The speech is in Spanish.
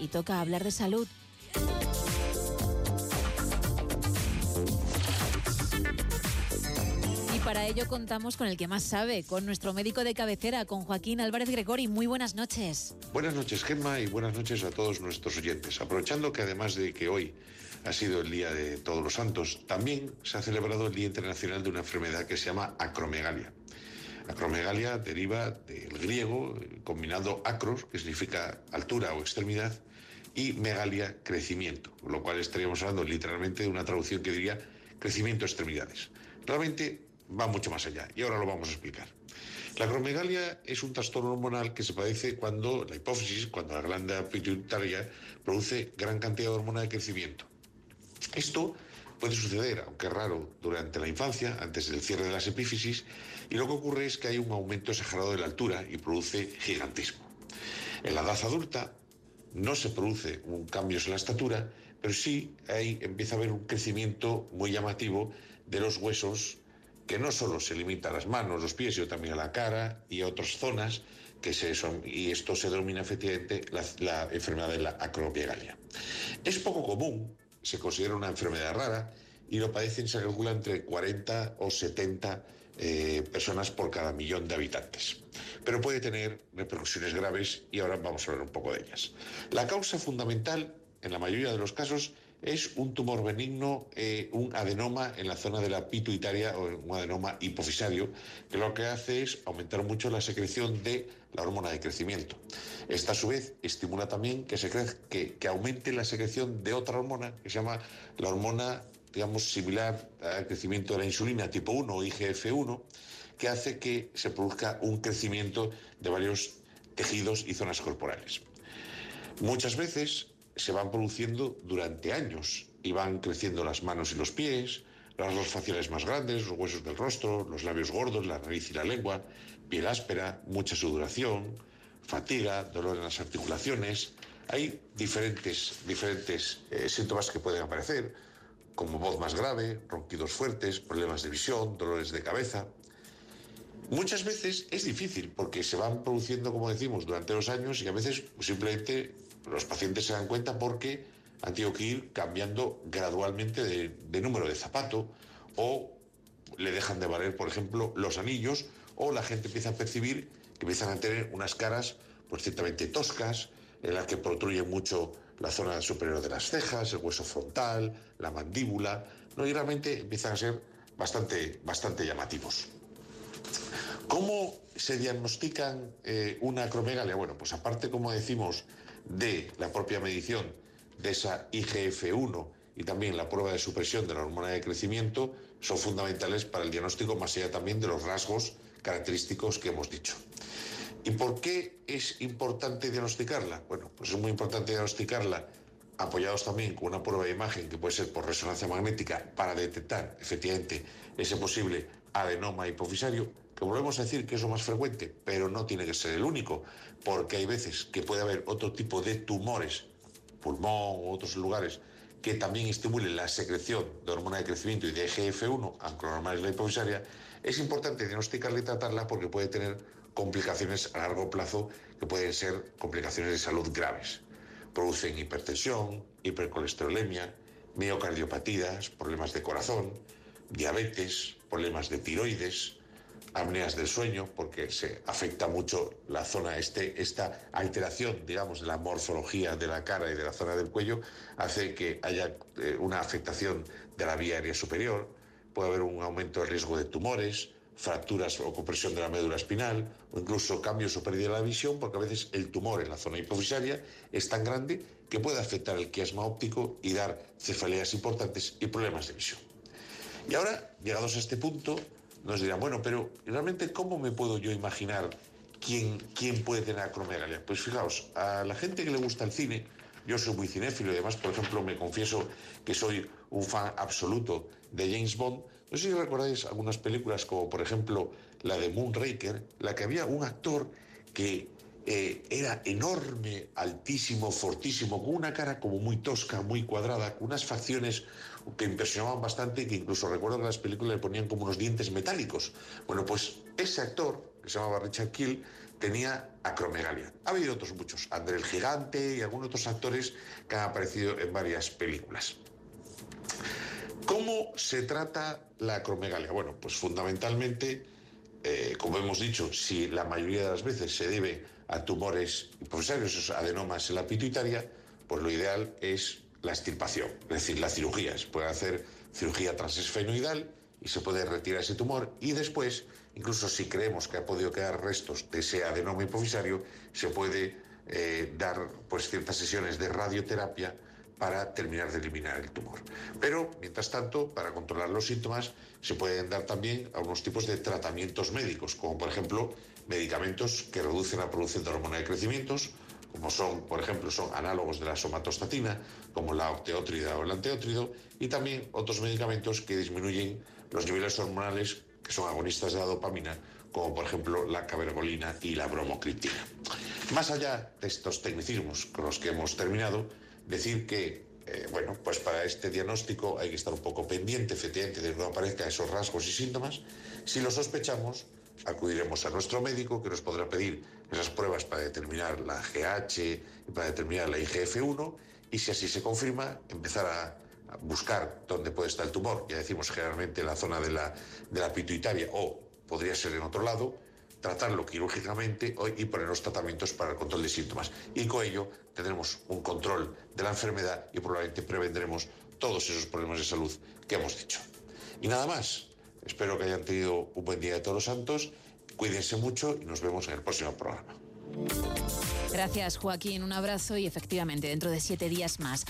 y toca hablar de salud. Y para ello contamos con el que más sabe, con nuestro médico de cabecera, con Joaquín Álvarez Gregori. Muy buenas noches. Buenas noches, Gemma, y buenas noches a todos nuestros oyentes. Aprovechando que además de que hoy ha sido el Día de Todos los Santos, también se ha celebrado el Día Internacional de una enfermedad que se llama acromegalia. Acromegalia deriva del griego combinado acros, que significa altura o extremidad, y megalia, crecimiento, lo cual estaríamos hablando literalmente de una traducción que diría crecimiento extremidades. Realmente va mucho más allá y ahora lo vamos a explicar. La acromegalia es un trastorno hormonal que se padece cuando la hipófisis, cuando la glándula pituitaria produce gran cantidad de hormona de crecimiento. Esto puede suceder, aunque raro, durante la infancia, antes del cierre de las epífisis, y lo que ocurre es que hay un aumento exagerado de la altura y produce gigantismo. En la edad adulta no se produce un cambio en la estatura, pero sí ahí empieza a haber un crecimiento muy llamativo de los huesos que no solo se limita a las manos, los pies, sino también a la cara y a otras zonas, que se son, y esto se denomina efectivamente la, enfermedad de la acromegalia. Es poco común, se considera una enfermedad rara, y lo padecen, se calcula, entre 40 o 70 eh, personas por cada millón de habitantes. Pero puede tener repercusiones graves y ahora vamos a hablar un poco de ellas. La causa fundamental, en la mayoría de los casos, es un tumor benigno, eh, un adenoma en la zona de la pituitaria o un adenoma hipofisario, que lo que hace es aumentar mucho la secreción de la hormona de crecimiento. Esta a su vez estimula también que, se que, que aumente la secreción de otra hormona que se llama la hormona digamos, similar al crecimiento de la insulina tipo 1 o IGF-1, que hace que se produzca un crecimiento de varios tejidos y zonas corporales. Muchas veces se van produciendo durante años y van creciendo las manos y los pies, las rasgos faciales más grandes, los huesos del rostro, los labios gordos, la nariz y la lengua, piel áspera, mucha sudoración, fatiga, dolor en las articulaciones. Hay diferentes, diferentes eh, síntomas que pueden aparecer, como voz más grave, ronquidos fuertes, problemas de visión, dolores de cabeza. Muchas veces es difícil porque se van produciendo, como decimos, durante los años y a veces simplemente los pacientes se dan cuenta porque han tenido que ir cambiando gradualmente de, número de zapato o le dejan de valer, por ejemplo, los anillos o la gente empieza a percibir que empiezan a tener unas caras pues ciertamente toscas, en las que protruye mucho la zona superior de las cejas, el hueso frontal, la mandíbula, ¿no? y realmente empiezan a ser bastante, bastante llamativos. ¿Cómo se diagnostican eh, una acromegalia? Bueno, pues aparte, como decimos, de la propia medición de esa IGF-1 y también la prueba de supresión de la hormona de crecimiento, son fundamentales para el diagnóstico, más allá también de los rasgos característicos que hemos dicho. ¿Y por qué es importante diagnosticarla? Bueno, pues es muy importante diagnosticarla apoyados también con una prueba de imagen que puede ser por resonancia magnética para detectar efectivamente ese posible adenoma hipofisario, que volvemos a decir que es lo más frecuente, pero no tiene que ser el único, porque hay veces que puede haber otro tipo de tumores, pulmón u otros lugares, que también estimulen la secreción de hormona de crecimiento y de EGF1, aunque normal es la hipofisaria, es importante diagnosticarla y tratarla porque puede tener complicaciones a largo plazo que pueden ser complicaciones de salud graves. Producen hipertensión, hipercolesterolemia, miocardiopatías, problemas de corazón, diabetes, problemas de tiroides, apneas del sueño, porque se afecta mucho la zona, este, esta alteración, digamos, de la morfología de la cara y de la zona del cuello, hace que haya eh, una afectación de la vía aérea superior, puede haber un aumento de riesgo de tumores, fracturas o compresión de la médula espinal o incluso cambios o pérdida de la visión, porque a veces el tumor en la zona hipofisaria es tan grande que puede afectar el quiasma óptico y dar cefaleas importantes y problemas de visión. Y ahora, llegados a este punto, nos dirán, bueno, pero realmente, ¿cómo me puedo yo imaginar quién, quién puede tener acromegalia? Pues fijaos, a la gente que le gusta el cine, yo soy muy cinéfilo y además, por ejemplo, me confieso que soy un fan absoluto de James Bond. No sé si recordáis algunas películas como, por ejemplo, la de Moonraker, la que había un actor que eh, era enorme, altísimo, fortísimo, con una cara como muy tosca, muy cuadrada, con unas facciones que impresionaban bastante, que incluso recuerdo que en las películas le ponían como unos dientes metálicos. Bueno, pues ese actor, que se llamaba Richard Kill, tenía acromegalia. Ha habido otros muchos, André el Gigante y algunos otros actores que han aparecido en varias películas. ¿Cómo se trata la acromegalia? Bueno, pues fundamentalmente, eh, como hemos dicho, si la mayoría de las veces se debe a tumores hipofisáreos, esos adenomas en la pituitaria, pues lo ideal es la extirpación, es decir, la cirugía. Se puede hacer cirugía transesfenoidal y se puede retirar ese tumor y después, incluso si creemos que ha podido quedar restos de ese adenoma hipofisario, se puede eh, dar pues, ciertas sesiones de radioterapia para terminar de eliminar el tumor. Pero, mientras tanto, para controlar los síntomas, se pueden dar también algunos tipos de tratamientos médicos, como por ejemplo medicamentos que reducen la producción de hormona de crecimientos, como son, por ejemplo, son análogos de la somatostatina, como la octeótrida o el anteótrido, y también otros medicamentos que disminuyen los niveles hormonales que son agonistas de la dopamina, como por ejemplo la cabergolina y la bromocriptina. Más allá de estos tecnicismos con los que hemos terminado, decir que, eh, bueno, pues para este diagnóstico hay que estar un poco pendiente, efectivamente, de que no aparezcan esos rasgos y síntomas. Si lo sospechamos, acudiremos a nuestro médico que nos podrá pedir esas pruebas para determinar la GH y para determinar la IGF-1 y si así se confirma, empezar a buscar dónde puede estar el tumor, ya decimos generalmente en la zona de la, de la pituitaria o podría ser en otro lado, tratarlo quirúrgicamente y poner los tratamientos para el control de síntomas. Y con ello tendremos un control de la enfermedad y probablemente prevendremos todos esos problemas de salud que hemos dicho. Y nada más. Espero que hayan tenido un buen día de todos los santos. Cuídense mucho y nos vemos en el próximo programa. Gracias, Joaquín. Un abrazo y efectivamente, dentro de siete días más.